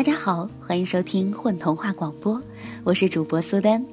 大家好，欢迎收听混童话广播，我是主播苏丹。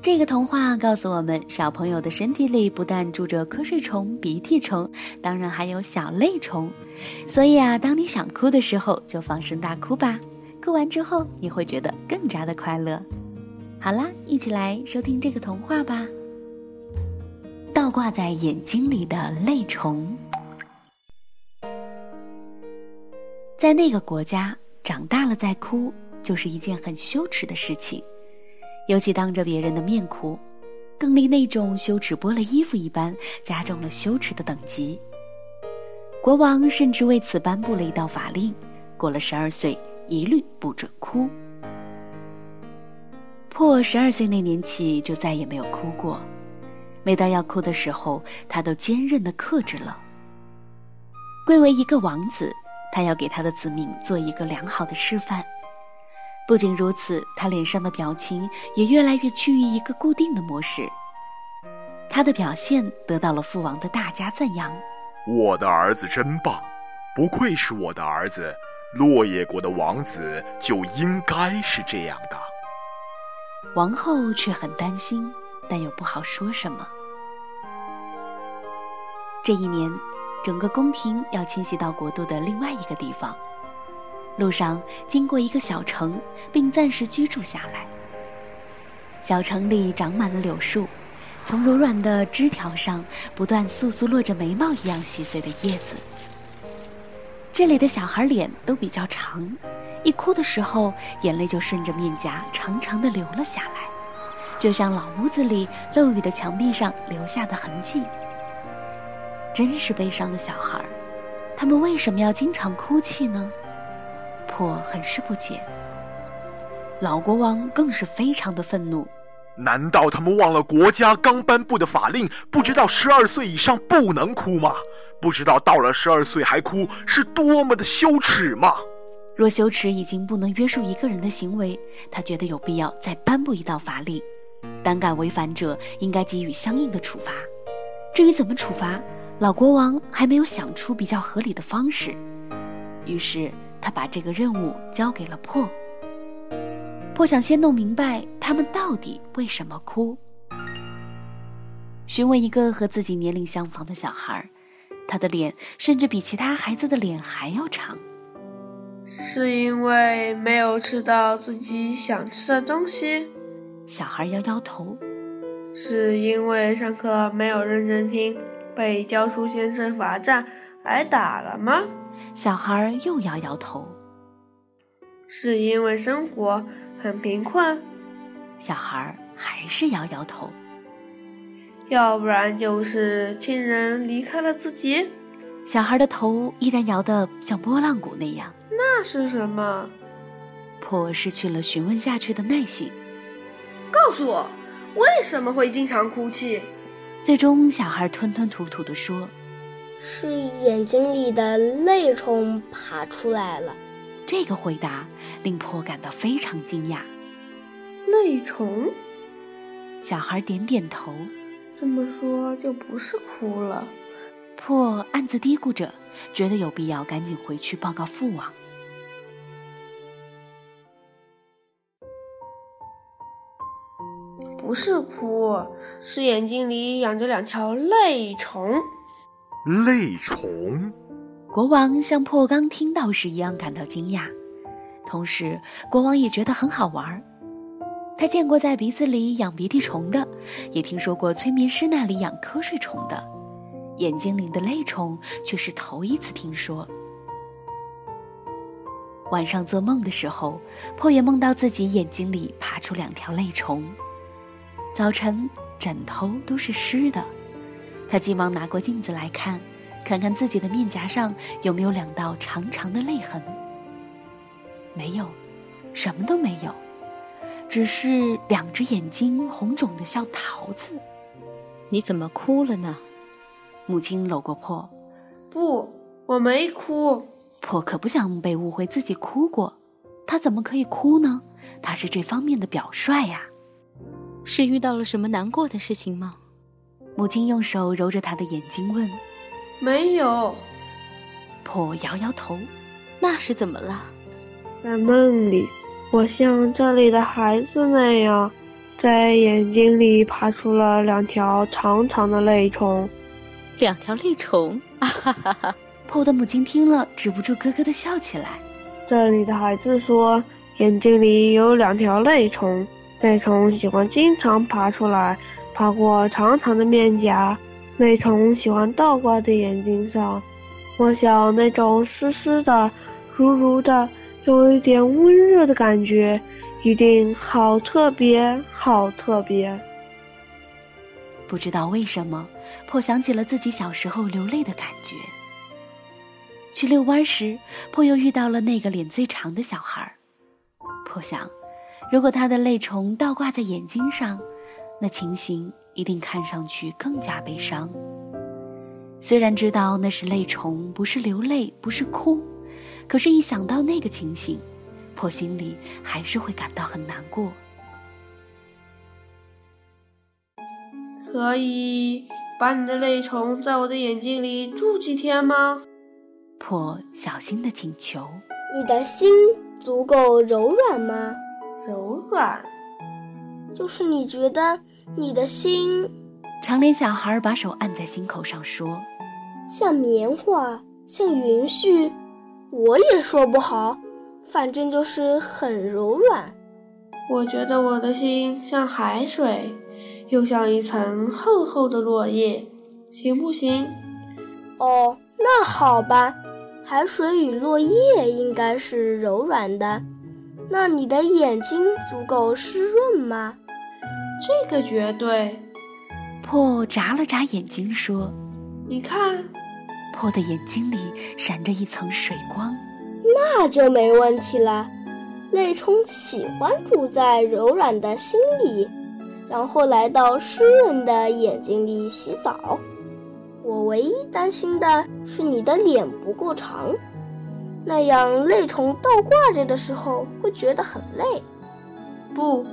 这个童话告诉我们，小朋友的身体里不但住着瞌睡虫、鼻涕虫，当然还有小泪虫。所以啊，当你想哭的时候，就放声大哭吧。哭完之后，你会觉得更加的快乐。好啦，一起来收听这个童话吧。倒挂在眼睛里的泪虫，在那个国家，长大了再哭就是一件很羞耻的事情。尤其当着别人的面哭，更令那种羞耻剥了衣服一般，加重了羞耻的等级。国王甚至为此颁布了一道法令：过了十二岁，一律不准哭。破十二岁那年起，就再也没有哭过。每当要哭的时候，他都坚韧地克制了。贵为一个王子，他要给他的子民做一个良好的示范。不仅如此，他脸上的表情也越来越趋于一个固定的模式。他的表现得到了父王的大加赞扬。我的儿子真棒，不愧是我的儿子。落叶国的王子就应该是这样的。王后却很担心，但又不好说什么。这一年，整个宫廷要迁徙到国度的另外一个地方。路上经过一个小城，并暂时居住下来。小城里长满了柳树，从柔软的枝条上不断簌簌落着眉毛一样细碎的叶子。这里的小孩脸都比较长，一哭的时候，眼泪就顺着面颊长长的流了下来，就像老屋子里漏雨的墙壁上留下的痕迹。真是悲伤的小孩，他们为什么要经常哭泣呢？破很是不解，老国王更是非常的愤怒。难道他们忘了国家刚颁布的法令，不知道十二岁以上不能哭吗？不知道到了十二岁还哭是多么的羞耻吗？若羞耻已经不能约束一个人的行为，他觉得有必要再颁布一道法令，胆敢违反者应该给予相应的处罚。至于怎么处罚，老国王还没有想出比较合理的方式，于是。他把这个任务交给了破。破想先弄明白他们到底为什么哭。询问一个和自己年龄相仿的小孩，他的脸甚至比其他孩子的脸还要长。是因为没有吃到自己想吃的东西？小孩摇摇头。是因为上课没有认真听，被教书先生罚站挨打了吗？小孩又摇摇头，是因为生活很贫困。小孩还是摇摇头，要不然就是亲人离开了自己。小孩的头依然摇得像拨浪鼓那样。那是什么？破失去了询问下去的耐心。告诉我，为什么会经常哭泣？最终，小孩吞吞吐吐地说。是眼睛里的泪虫爬出来了。这个回答令破感到非常惊讶。泪虫？小孩点点头。这么说就不是哭了。破暗自嘀咕着，觉得有必要赶紧回去报告父王。不是哭，是眼睛里养着两条泪虫。泪虫，国王像破刚听到时一样感到惊讶，同时国王也觉得很好玩。他见过在鼻子里养鼻涕虫的，也听说过催眠师那里养瞌睡虫的，眼睛里的泪虫却是头一次听说。晚上做梦的时候，破也梦到自己眼睛里爬出两条泪虫。早晨，枕头都是湿的。他急忙拿过镜子来看，看看自己的面颊上有没有两道长长的泪痕。没有，什么都没有，只是两只眼睛红肿的像桃子。你怎么哭了呢？母亲搂过破。不，我没哭。破可不想被误会自己哭过，他怎么可以哭呢？他是这方面的表率呀。是遇到了什么难过的事情吗？母亲用手揉着他的眼睛，问：“没有。”婆摇摇头：“那是怎么了？”在梦里，我像这里的孩子那样，在眼睛里爬出了两条长长的泪虫。两条泪虫，啊哈哈哈！婆的母亲听了，止不住咯咯的笑起来。这里的孩子说，眼睛里有两条泪虫，泪虫喜欢经常爬出来，爬过长长的面颊。泪虫喜欢倒挂在眼睛上。我想那种湿湿的、如如的，有一点温热的感觉，一定好特别，好特别。不知道为什么，破想起了自己小时候流泪的感觉。去遛弯时，破又遇到了那个脸最长的小孩。破想，如果他的泪虫倒挂在眼睛上，那情形一定看上去更加悲伤。虽然知道那是泪虫，不是流泪，不是哭，可是，一想到那个情形，破心里还是会感到很难过。可以把你的泪虫在我的眼睛里住几天吗？破小心的请求。你的心足够柔软吗？柔软，就是你觉得你的心……长脸小孩把手按在心口上说：“像棉花，像云絮，我也说不好，反正就是很柔软。我觉得我的心像海水。”又像一层厚厚的落叶，行不行？哦，那好吧。海水与落叶应该是柔软的。那你的眼睛足够湿润吗？这个绝对。破眨了眨眼睛说：“你看。”破的眼睛里闪着一层水光。那就没问题了。泪虫喜欢住在柔软的心里。然后来到湿润的眼睛里洗澡。我唯一担心的是你的脸不够长，那样泪虫倒挂着的时候会觉得很累。不，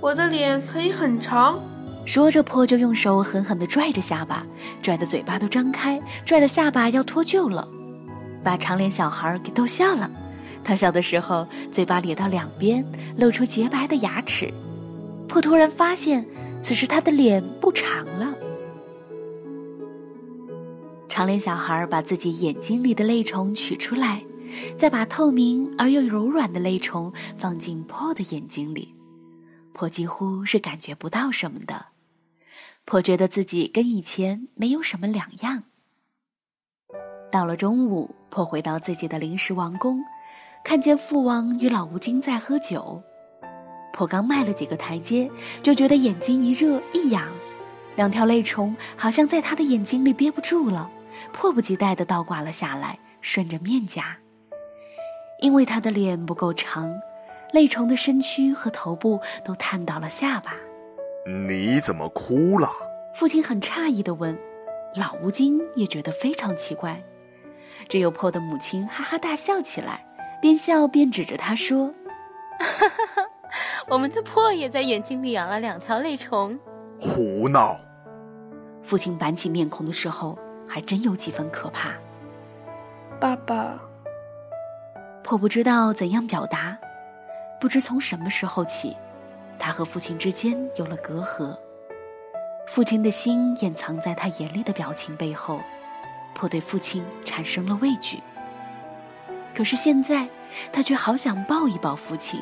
我的脸可以很长。说着，破就用手狠狠地拽着下巴，拽得嘴巴都张开，拽得下巴要脱臼了，把长脸小孩给逗笑了。他笑的时候，嘴巴咧到两边，露出洁白的牙齿。破突然发现，此时他的脸不长了。长脸小孩把自己眼睛里的泪虫取出来，再把透明而又柔软的泪虫放进破的眼睛里。破几乎是感觉不到什么的。破觉得自己跟以前没有什么两样。到了中午，破回到自己的临时王宫，看见父王与老吴京在喝酒。破刚迈了几个台阶，就觉得眼睛一热一痒，两条泪虫好像在他的眼睛里憋不住了，迫不及待地倒挂了下来，顺着面颊。因为他的脸不够长，泪虫的身躯和头部都探到了下巴。你怎么哭了？父亲很诧异地问。老吴京也觉得非常奇怪。只有破的母亲哈哈大笑起来，边笑边指着他说：“哈哈哈。”我们的破也在眼睛里养了两条泪虫，胡闹！父亲板起面孔的时候，还真有几分可怕。爸爸，破不知道怎样表达，不知从什么时候起，他和父亲之间有了隔阂。父亲的心掩藏在他严厉的表情背后，颇对父亲产生了畏惧。可是现在，他却好想抱一抱父亲。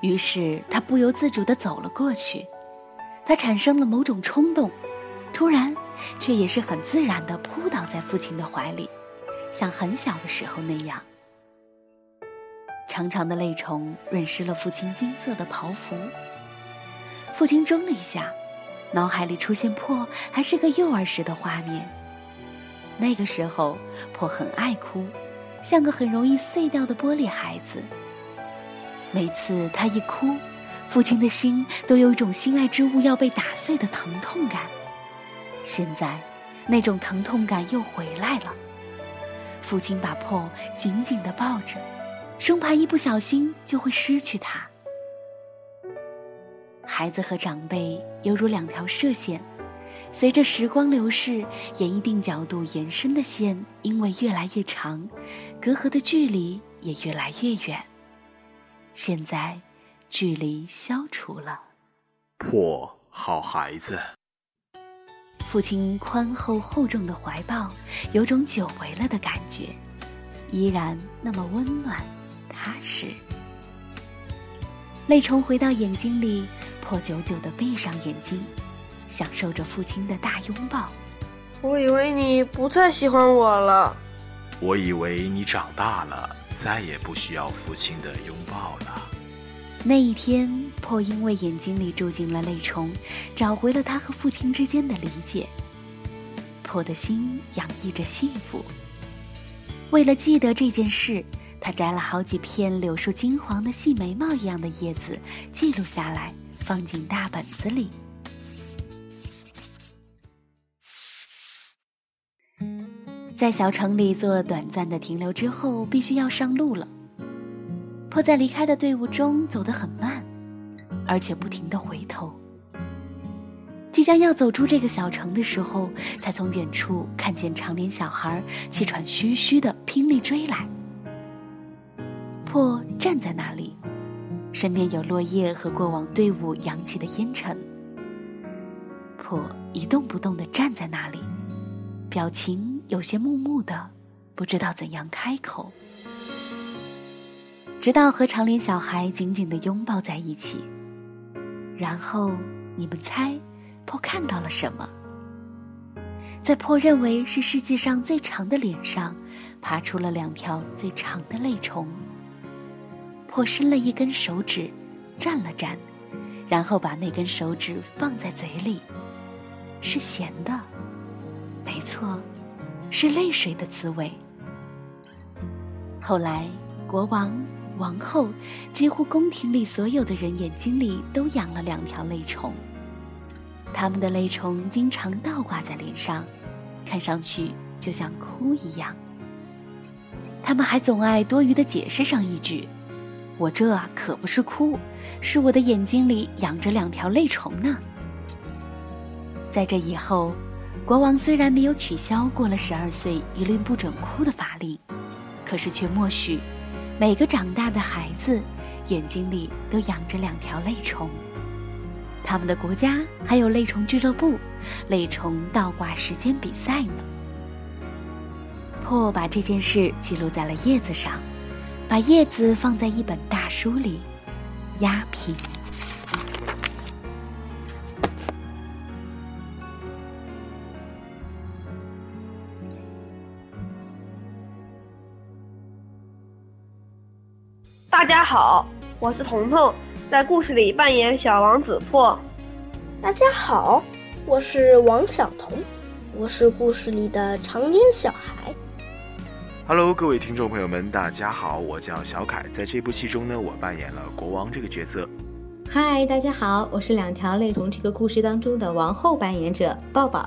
于是他不由自主地走了过去，他产生了某种冲动，突然，却也是很自然地扑倒在父亲的怀里，像很小的时候那样。长长的泪虫润湿了父亲金色的袍服。父亲怔了一下，脑海里出现破还是个幼儿时的画面。那个时候，破很爱哭，像个很容易碎掉的玻璃孩子。每次他一哭，父亲的心都有一种心爱之物要被打碎的疼痛感。现在，那种疼痛感又回来了。父亲把破紧紧地抱着，生怕一不小心就会失去他。孩子和长辈犹如两条射线，随着时光流逝，沿一定角度延伸的线，因为越来越长，隔阂的距离也越来越远。现在距离消除了。破好孩子，父亲宽厚厚重的怀抱，有种久违了的感觉，依然那么温暖踏实。泪虫回到眼睛里，破久久的闭上眼睛，享受着父亲的大拥抱。我以为你不再喜欢我了。我以为你长大了，再也不需要父亲的拥抱了。那一天，破因为眼睛里住进了泪虫，找回了他和父亲之间的理解。破的心洋溢着幸福。为了记得这件事，他摘了好几片柳树金黄的细眉毛一样的叶子，记录下来，放进大本子里。在小城里做短暂的停留之后，必须要上路了。迫在离开的队伍中走得很慢，而且不停地回头。即将要走出这个小城的时候，才从远处看见长脸小孩气喘吁吁地拼力追来。破站在那里，身边有落叶和过往队伍扬起的烟尘。破一动不动地站在那里，表情。有些木木的，不知道怎样开口。直到和长脸小孩紧紧的拥抱在一起，然后你们猜，破看到了什么？在破认为是世界上最长的脸上，爬出了两条最长的泪虫。破伸了一根手指，蘸了蘸，然后把那根手指放在嘴里，是咸的，没错。是泪水的滋味。后来，国王、王后，几乎宫廷里所有的人眼睛里都养了两条泪虫。他们的泪虫经常倒挂在脸上，看上去就像哭一样。他们还总爱多余的解释上一句：“我这可不是哭，是我的眼睛里养着两条泪虫呢。”在这以后。国王虽然没有取消过了十二岁一律不准哭的法令，可是却默许每个长大的孩子眼睛里都养着两条泪虫。他们的国家还有泪虫俱乐部、泪虫倒挂时间比赛呢。破把这件事记录在了叶子上，把叶子放在一本大书里，压平。大家好，我是彤彤，在故事里扮演小王子破。大家好，我是王小彤，我是故事里的长脸小孩。Hello，各位听众朋友们，大家好，我叫小凯，在这部戏中呢，我扮演了国王这个角色。嗨，大家好，我是两条泪虫这个故事当中的王后扮演者抱抱。